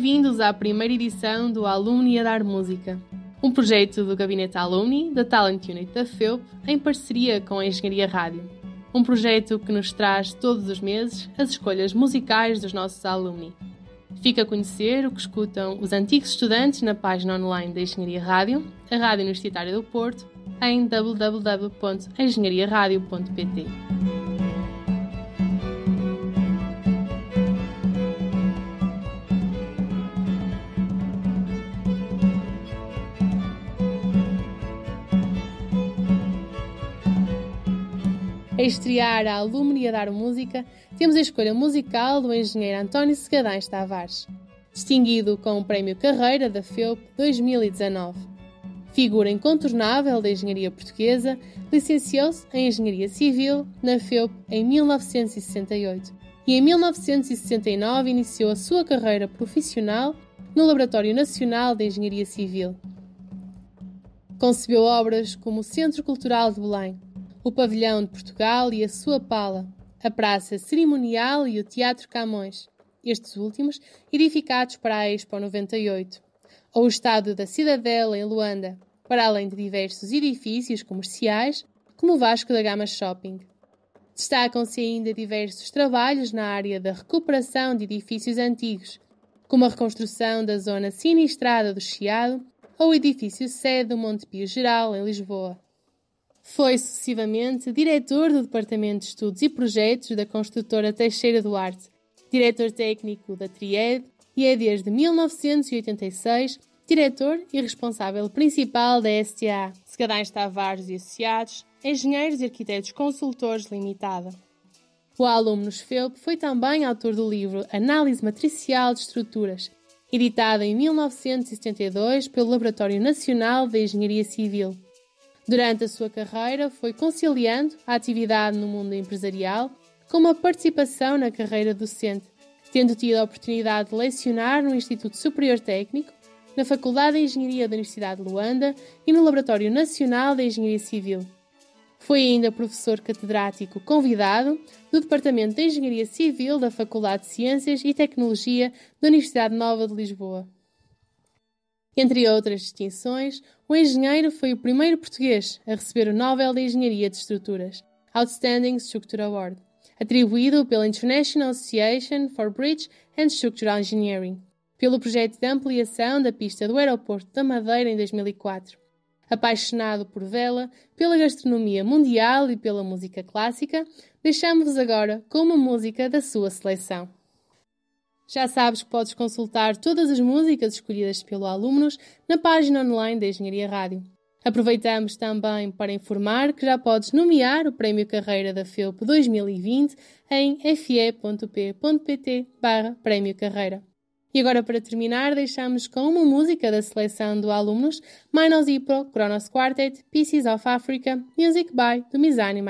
Bem-vindos à primeira edição do Alumni a Dar Música, um projeto do Gabinete Alumni da Talent Unit da FEUP em parceria com a Engenharia Rádio. Um projeto que nos traz todos os meses as escolhas musicais dos nossos alumni. Fica a conhecer o que escutam os antigos estudantes na página online da Engenharia Rádio, a Rádio Universitária do Porto, em www.engenhariaradio.pt. A estrear a Alumni a dar música, temos a escolha musical do engenheiro António Segadães Tavares, distinguido com o Prémio Carreira da FEUP 2019. Figura incontornável da engenharia portuguesa, licenciou-se em Engenharia Civil na FEUP em 1968 e em 1969 iniciou a sua carreira profissional no Laboratório Nacional de Engenharia Civil. Concebeu obras como o Centro Cultural de Belém, o Pavilhão de Portugal e a sua pala, a Praça Cerimonial e o Teatro Camões, estes últimos edificados para a Expo 98, ou o Estádio da Cidadela em Luanda, para além de diversos edifícios comerciais, como o Vasco da Gama Shopping. Destacam-se ainda diversos trabalhos na área da recuperação de edifícios antigos, como a reconstrução da zona sinistrada do Chiado ou o edifício sede do Monte Pio Geral, em Lisboa. Foi sucessivamente diretor do Departamento de Estudos e Projetos da construtora Teixeira Duarte, diretor técnico da Tried e é desde 1986 diretor e responsável principal da STA, Segadães Tavares e Associados, Engenheiros e Arquitetos Consultores Limitada. O aluno FEUP foi também autor do livro Análise Matricial de Estruturas, editado em 1972 pelo Laboratório Nacional de Engenharia Civil Durante a sua carreira, foi conciliando a atividade no mundo empresarial com uma participação na carreira docente, tendo tido a oportunidade de lecionar no Instituto Superior Técnico, na Faculdade de Engenharia da Universidade de Luanda e no Laboratório Nacional de Engenharia Civil. Foi ainda professor catedrático convidado do Departamento de Engenharia Civil da Faculdade de Ciências e Tecnologia da Universidade Nova de Lisboa. Entre outras distinções, o engenheiro foi o primeiro português a receber o Nobel de Engenharia de Estruturas, Outstanding Structure Award, atribuído pela International Association for Bridge and Structural Engineering, pelo projeto de ampliação da pista do Aeroporto da Madeira em 2004. Apaixonado por vela, pela gastronomia mundial e pela música clássica, deixamos-vos agora com uma música da sua seleção. Já sabes que podes consultar todas as músicas escolhidas pelo alunos na página online da Engenharia Rádio. Aproveitamos também para informar que já podes nomear o Prémio Carreira da FEUP 2020 em fe.p.pt barra Prémio Carreira. E agora, para terminar, deixamos com uma música da seleção do alunos Minos Ipro, Kronos Quartet, Pieces of Africa, Music by do Mizani.